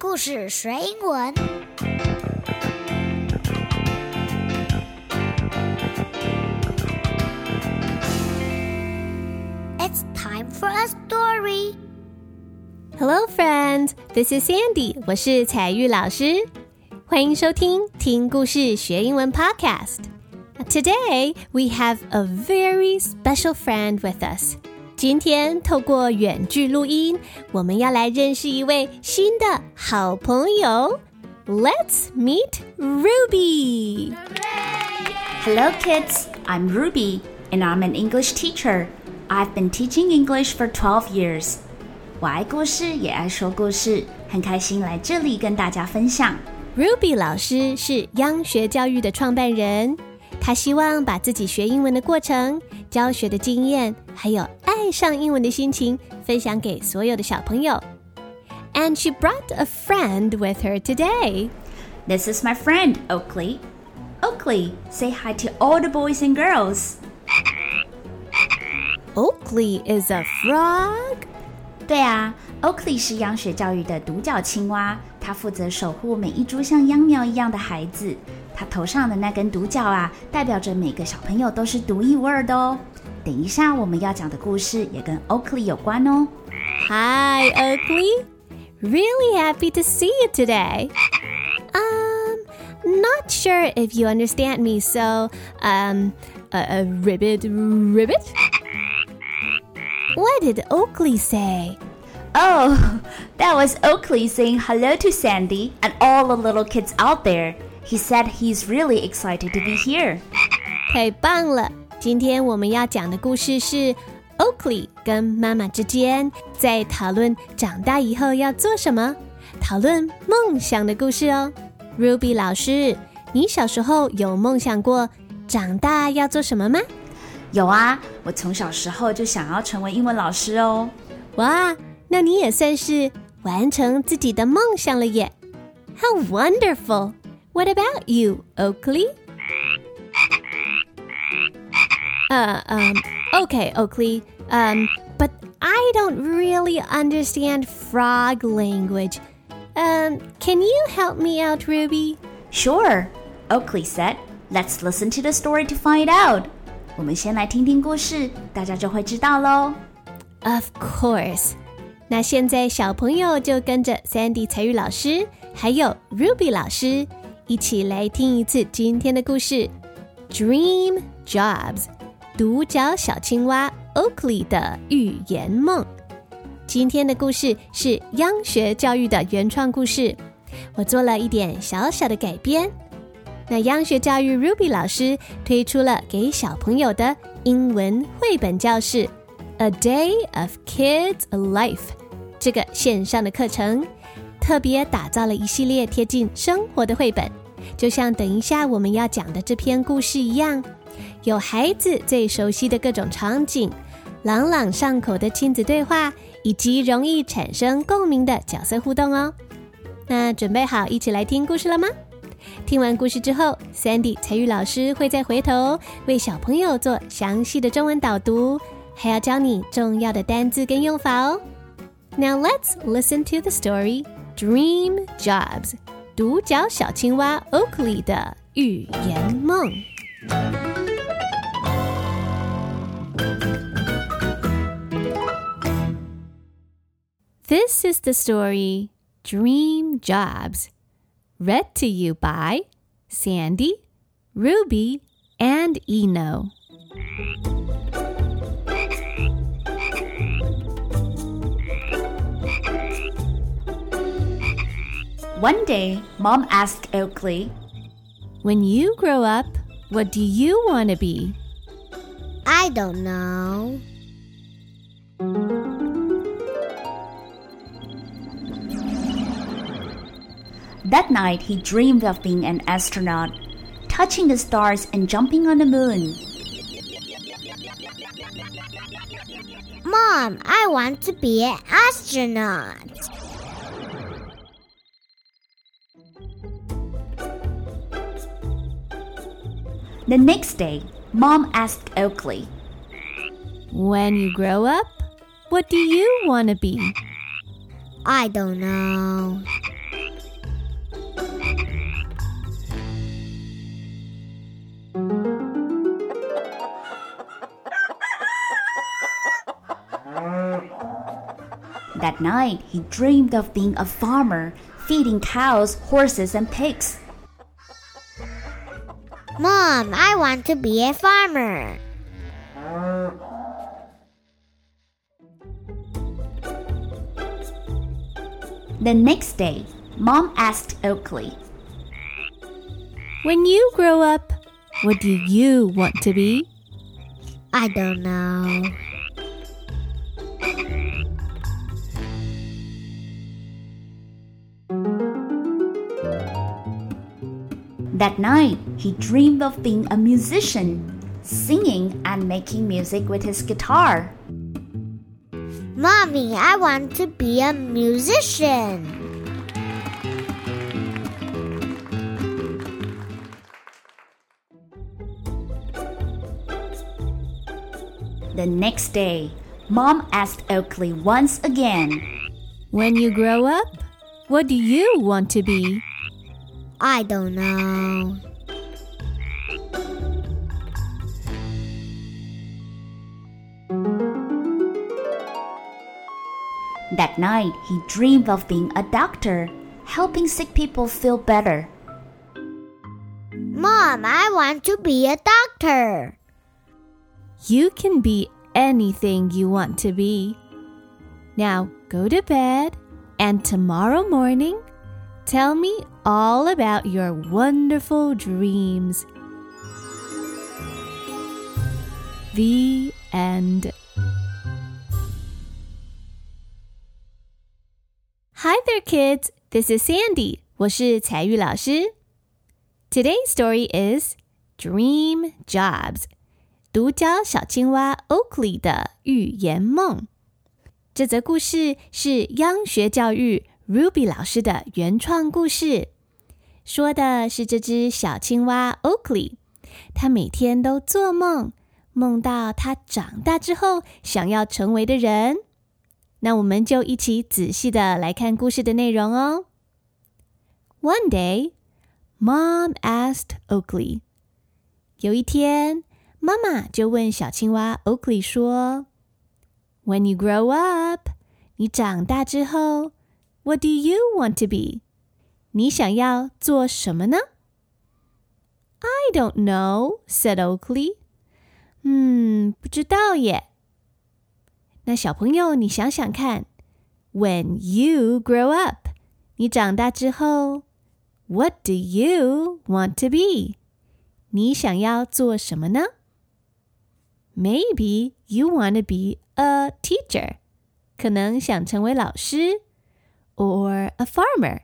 故事学英文。It's time for a story. Hello, friends. This is Sandy. 我是采聿老师，欢迎收听《听故事学英文》Podcast。Today we have a very special friend with us. 今天透过远距录音，我们要来认识一位新的好朋友。Let's meet Ruby. Hello, kids. I'm Ruby, and I'm an English teacher. I've been teaching English for twelve years. 我爱故事，也爱说故事，很开心来这里跟大家分享。Ruby 老师是秧学教育的创办人，他希望把自己学英文的过程、教学的经验，还有爱上英文的心情分享给所有的小朋友。And she brought a friend with her today. This is my friend, Oakley. Oakley, say hi to all the boys and girls. Oakley is a frog. 对啊，Oakley 是央学教育的独角青蛙，它负责守护每一株像秧苗一样的孩子。 它头上的那根独角啊，代表着每个小朋友都是独一无二的哦。等一下我们要讲的故事也跟 Oakley 有关哦。 Hi, Oakley. Really happy to see you today. Um, not sure if you understand me, so, um, a, a ribbit, ribbit? What did Oakley say? Oh, that was Oakley saying hello to Sandy and all the little kids out there. He said he's really excited to be here. 太棒了！今天我们要讲的故事是 Oakley 跟妈妈之间在讨论长大以后要做什么，讨论梦想的故事哦。Ruby 老师，你小时候有梦想过长大要做什么吗？有啊，我从小时候就想要成为英文老师哦。哇，那你也算是完成自己的梦想了耶！How wonderful! What about you, Oakley? Uh, um, okay, Oakley. Um, but I don't really understand frog language. Um, can you help me out, Ruby? Sure, Oakley said. Let's listen to the story to find out. 我们先来听听故事，大家就会知道喽。Of course. 那现在小朋友就跟着 Sandy 采聿老师还有 Ruby 老师一起来听一次今天的故事：Dream Jobs，独角小青蛙 Oakley 的预言梦。今天的故事是央学教育的原创故事，我做了一点小小的改编。那央学教育 Ruby 老师推出了给小朋友的英文绘本教室。A Day of Kids a life 这个线上的课程，特别打造了一系列贴近生活的绘本，就像等一下我们要讲的这篇故事一样，有孩子最熟悉的各种场景，朗朗上口的亲子对话，以及容易产生共鸣的角色互动哦。那准备好一起来听故事了吗？听完故事之后，Sandy 才玉老师会再回头为小朋友做详细的中文导读。还要教你重要的单字跟用法哦。Now let's listen to the story Dream Jobs 独角小青蛙 Oakley 的预言梦。This is the story Dream Jobs, read to you by Sandy, Ruby, and Eno. One day, Mom asked Oakley, When you grow up, what do you want to be? I don't know. That night, he dreamed of being an astronaut, touching the stars and jumping on the moon. Mom, I want to be an astronaut. The next day, Mom asked Oakley, When you grow up, what do you want to be? I don't know. That night, he dreamed of being a farmer, feeding cows, horses, and pigs. Mom, I want to be a farmer. The next day, Mom asked Oakley, When you grow up, what do you want to be? I don't know. That night, he dreamed of being a musician, singing and making music with his guitar. Mommy, I want to be a musician. The next day, Mom asked Oakley once again, When you grow up, what do you want to be? I don't know. That night, he dreamed of being a doctor, helping sick people feel better. Mom, I want to be a doctor. You can be anything you want to be. Now go to bed, and tomorrow morning, tell me all about your wonderful dreams. The end. Hi there, kids. This is Sandy. 我是采聿老师. Today's story is Dream Jobs，独角小青蛙 Oakley 的预言梦。这则故事是秧学教育 Ruby 老师的原创故事。说的是这只小青蛙 Oakley，它每天都做梦，梦到它长大之后想要成为的人。那我们就一起仔细的来看故事的内容哦。One day, Mom asked Oakley. 有一天，妈妈就问小青蛙 Oakley 说：“When you grow up，你长大之后，What do you want to be？你想要做什么呢？”“I don't know,” said Oakley. 嗯，不知道耶。那小朋友，你想想看，When you grow up，你长大之后，What do you want to be？你想要做什么呢？Maybe you want to be a teacher，可能想成为老师，or a farmer，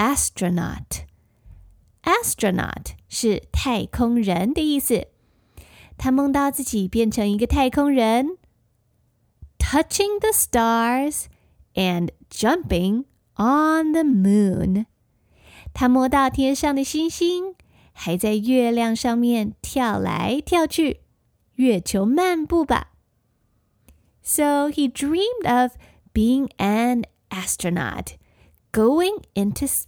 t，astronaut，astronaut 是太空人的意思。他梦到自己变成一个太空人，touching the stars and jumping on the moon。他摸到天上的星星。还在月亮上面跳来跳去，月球漫步吧。So he dreamed of being an astronaut, going into space，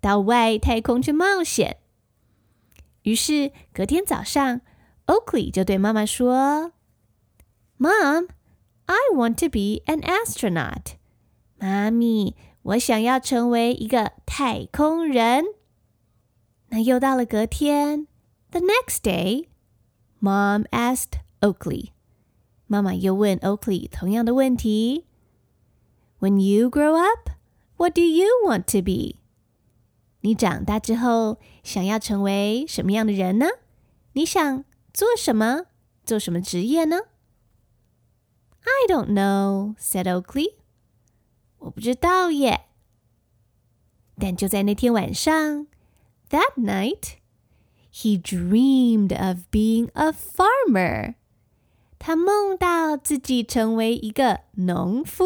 到外太空去冒险。于是隔天早上，Oakley 就对妈妈说：“Mom, I want to be an astronaut。”妈咪，我想要成为一个太空人。那又到了隔天，The next day, Mom asked Oakley. 妈妈又问 Oakley 同样的问题：When you grow up, what do you want to be? 你长大之后想要成为什么样的人呢？你想做什么？做什么职业呢？I don't know, said Oakley. 我不知道耶。但就在那天晚上。That night, he dreamed of being a farmer. 他梦到自己成为一个农夫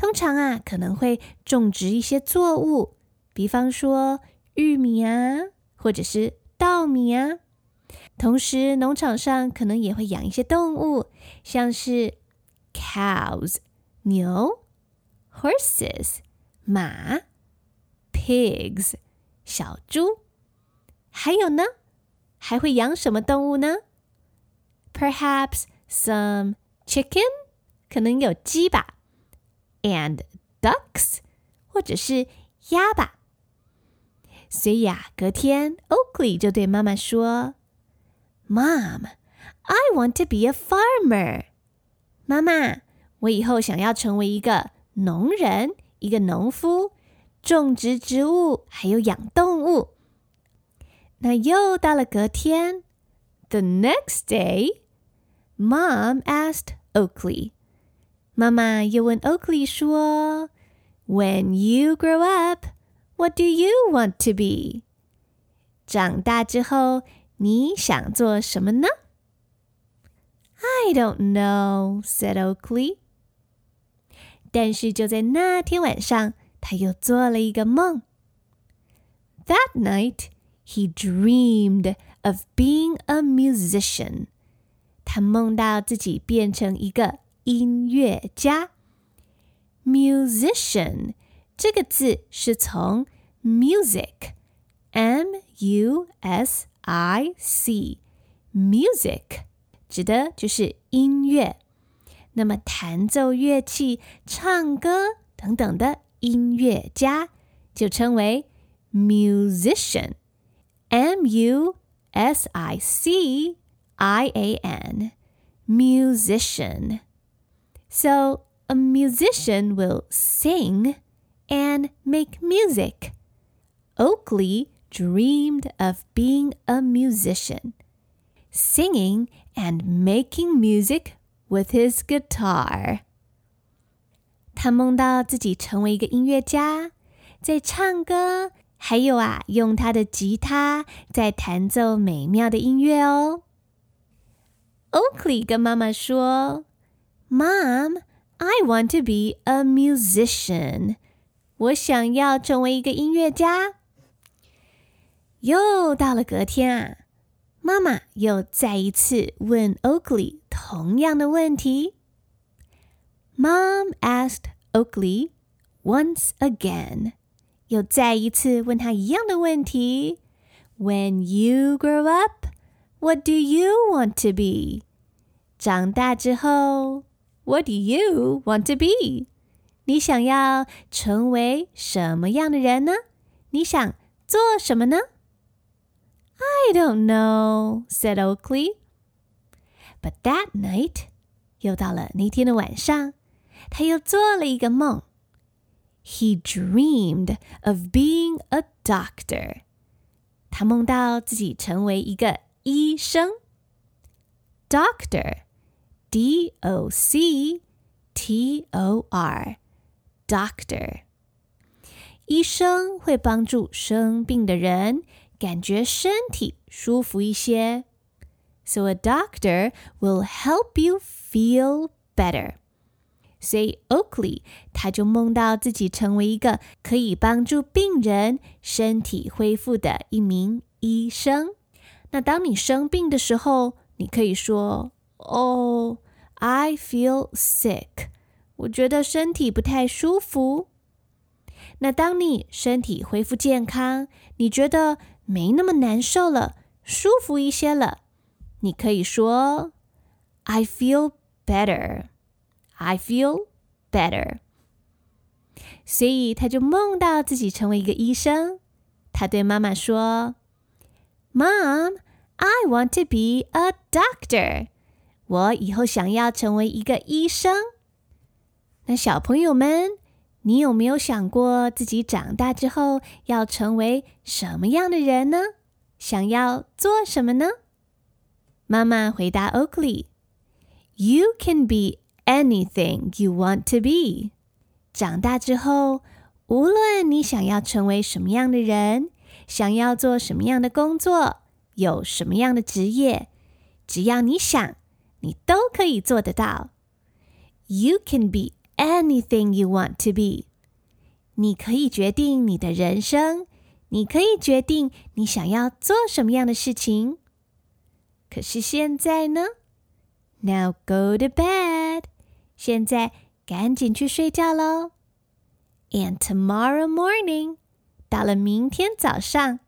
通常啊，可能会种植一些作物，比方说玉米啊，或者是。稻米啊，同时农场上可能也会养一些动物，像是 cows 牛，horses 马，pigs 小猪，还有呢，还会养什么动物呢？Perhaps some chicken 可能有鸡吧，and ducks 或者是鸭吧。所以啊，隔天，Oakley 就对妈妈说：“Mom, I want to be a farmer。”妈妈，我以后想要成为一个农人，一个农夫，种植植物，还有养动物。那又到了隔天，The next day, Mom asked Oakley。妈妈又问 Oakley 说：“When you grow up。” What do you want to be？长大之后你想做什么呢？I don't know," said Oakley. 但是就在那天晚上，他又做了一个梦。That night, he dreamed of being a musician. 他梦到自己变成一个 音乐家。Musician 这个字是从 music，m u s i c，music 指的就是音乐。那么弹奏乐器、唱歌等等的音乐家就称为 musician，m u s i c i a n，musician。So a musician will sing and make music. Oakley dreamed of being a musician, singing and making music with his guitar. 他梦到自己成为一个音乐家，在唱歌，还有啊，用他的吉他在弹奏美妙的音乐哦。Oakley 跟妈妈说 ：“Mom, I want to be a musician。”我想要成为一个音乐家。又到了隔天啊，妈妈又再一次问 Oakley 同样的问题。Mom asked Oakley once again，又再一次问他一样的问题。When you grow up, what do you want to be？长大之后 ，What do you want to be？你想要成为什么样的人呢？你想做什么呢？I don't know," said Oakley. But that night，又到了那天的晚上，他又做了一个梦。He dreamed of being a doctor. 他梦到自己成为一个医生。Doctor, D-O-C-T-O-R. Doctor，医生会帮助生病的人感觉身体舒服一些。So a doctor will help you feel better。所以 Oakley 他就梦到自己成为一个可以帮助病人身体恢复的一名医生。那当你生病的时候，你可以说 ：“Oh, I feel sick。”我觉得身体不太舒服。那当你身体恢复健康，你觉得没那么难受了，舒服一些了，你可以说：“I feel better. I feel better.” 所以他就梦到自己成为一个医生。他对妈妈说：“Mom, I want to be a doctor.” 我以后想要成为一个医生。那小朋友们，你有没有想过自己长大之后要成为什么样的人呢？想要做什么呢？妈妈回答 Oakley：“You can be anything you want to be。长大之后，无论你想要成为什么样的人，想要做什么样的工作，有什么样的职业，只要你想，你都可以做得到。You can be anything you want to be。你可以决定你的人生。”你可以决定你想要做什么样的事情。可是现在呢？Now go to bed。现在赶紧去睡觉喽。And tomorrow morning，到了明天早上，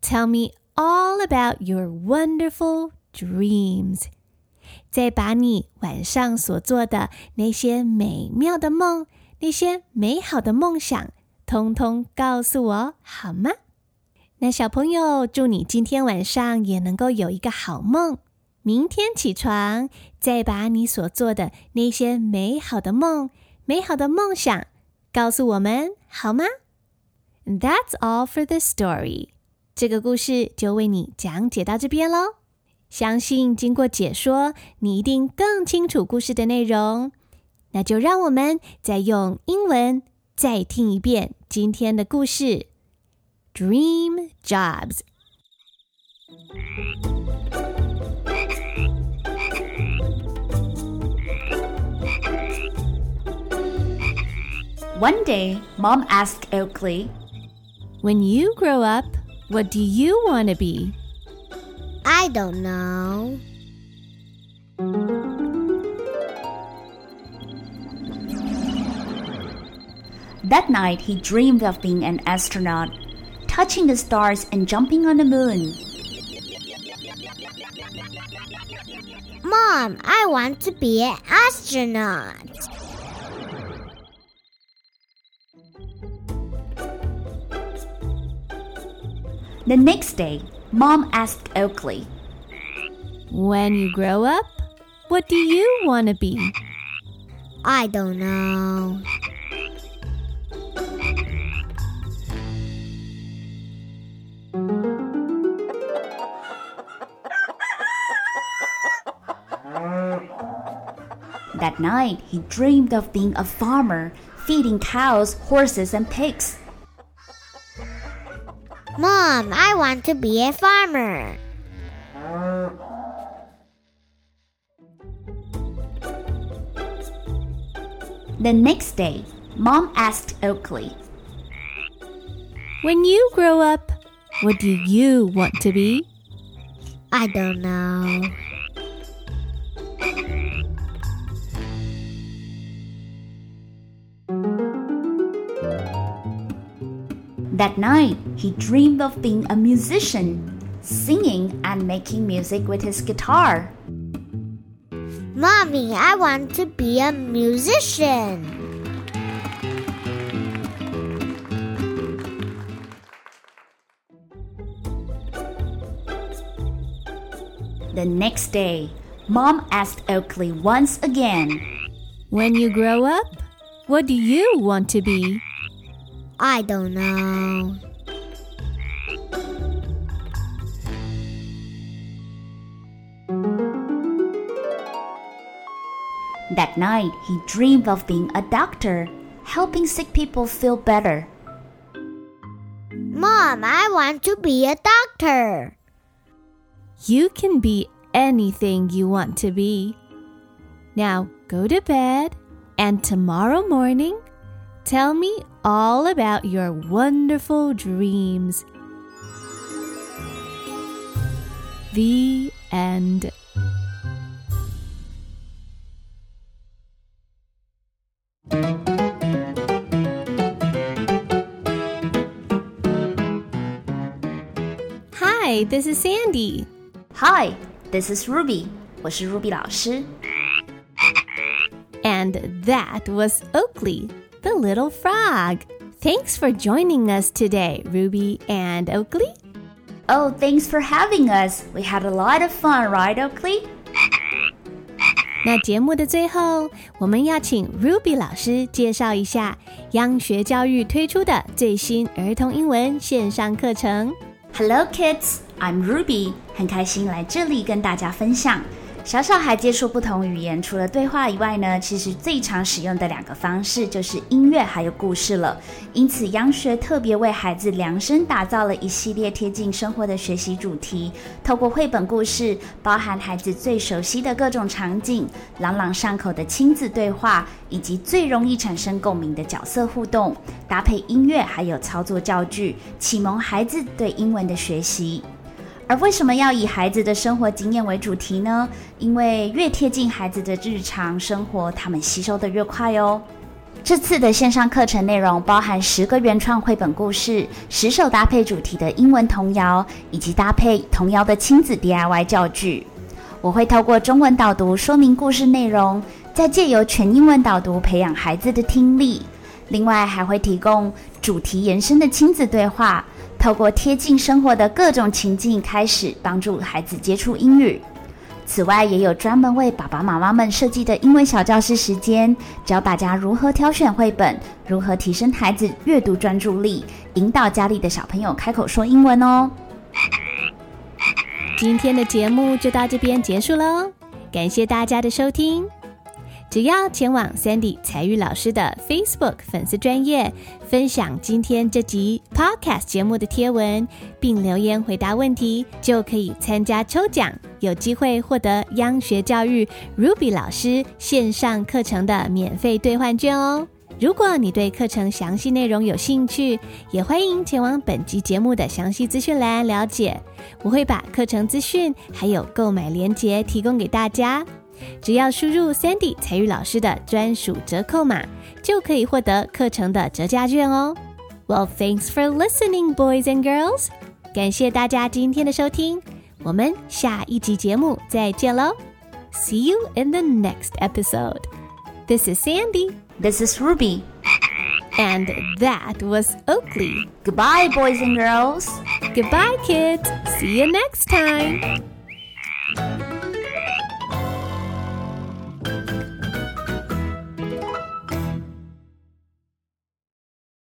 Tell me all about your wonderful dreams。 再把你晚上所做的那些美妙的梦，那些美好的梦想。通通告诉我好吗？那小朋友，祝你今天晚上也能够有一个好梦。明天起床，再把你所做的那些美好的梦、美好的梦想告诉我们好吗？That's all for the story。这个故事就为你讲解到这边喽。相信经过解说，你一定更清楚故事的内容。那就让我们再用英文再听一遍。今天的故事，Dream Jobs。One day, Mom asked Oakley, When you grow up, what do you want to be? I don't know. That night, he dreamed of being an astronaut, touching the stars and jumping on the moon. Mom, I want to be an astronaut. The next day, Mom asked Oakley, When you grow up, what do you want to be? I don't know. That night, he dreamed of being a farmer, feeding cows, horses, and pigs. Mom, I want to be a farmer. The next day, Mom asked Oakley, When you grow up, what do you want to be? I don't know. That night, he dreamed of being a musician, singing and making music with his guitar. Mommy, I want to be a musician. The next day, Mom asked Oakley once again, When you grow up, what do you want to be? I don't know. That night, he dreamed of being a doctor, helping sick people feel better. Mom, I want to be a doctor. You can be anything you want to be. Now go to bed, and tomorrow morning, tell me all about your wonderful dreams. The end. Hi, this is Sandy. Hi, this is Ruby. 我是 Ruby 老师。 And that was Oakley, the little frog. Thanks for joining us today, Ruby and Oakley. Oh, thanks for having us. We had a lot of fun, right, Oakley? 那节目的最后，我们要请 Ruby 老师介绍一下央学教育推出的最新儿童英文线上课程。Hello, kids. I'm Ruby，很开心来这里跟大家分享。小小孩接触不同语言，除了对话以外呢，其实最常使用的两个方式就是音乐还有故事了。因此，央学特别为孩子量身打造了一系列贴近生活的学习主题，透过绘本故事，包含孩子最熟悉的各种场景、朗朗上口的亲子对话，以及最容易产生共鸣的角色互动，搭配音乐还有操作教具，启蒙孩子对英文的学习。而为什么要以孩子的生活经验为主题呢？因为越贴近孩子的日常生活，他们吸收的越快哦。这次的线上课程内容包含十个原创绘本故事、十首搭配主题的英文童谣，以及搭配童谣的亲子 DIY 教具。我会透过中文导读说明故事内容，再借由全英文导读培养孩子的听力。另外还会提供主题延伸的亲子对话。透过贴近生活的各种情境开始帮助孩子接触英语。此外，也有专门为爸爸妈妈们设计的英文小教室时间，教大家如何挑选绘本，如何提升孩子阅读专注力，引导家里的小朋友开口说英文哦。今天的节目就到这边结束喽，感谢大家的收听。只要前往 Sandy 才玉老师的 Facebook 粉丝专业，分享今天这集 Podcast 节目的贴文，并留言回答问题，就可以参加抽奖，有机会获得央学教育 Ruby 老师线上课程的免费兑换券哦。如果你对课程详细内容有兴趣，也欢迎前往本集节目的详细资讯栏了解，我会把课程资讯还有购买链接提供给大家。只要输入 Sandy 采聿老师的专属折扣码，就可以获得课程的折价券哦。Well, thanks for listening, boys and girls。感谢大家今天的收听，我们下一集节目再见喽。See you in the next episode. This is Sandy. This is Ruby. And that was Oakley. Goodbye, boys and girls. Goodbye, kids. See you next time.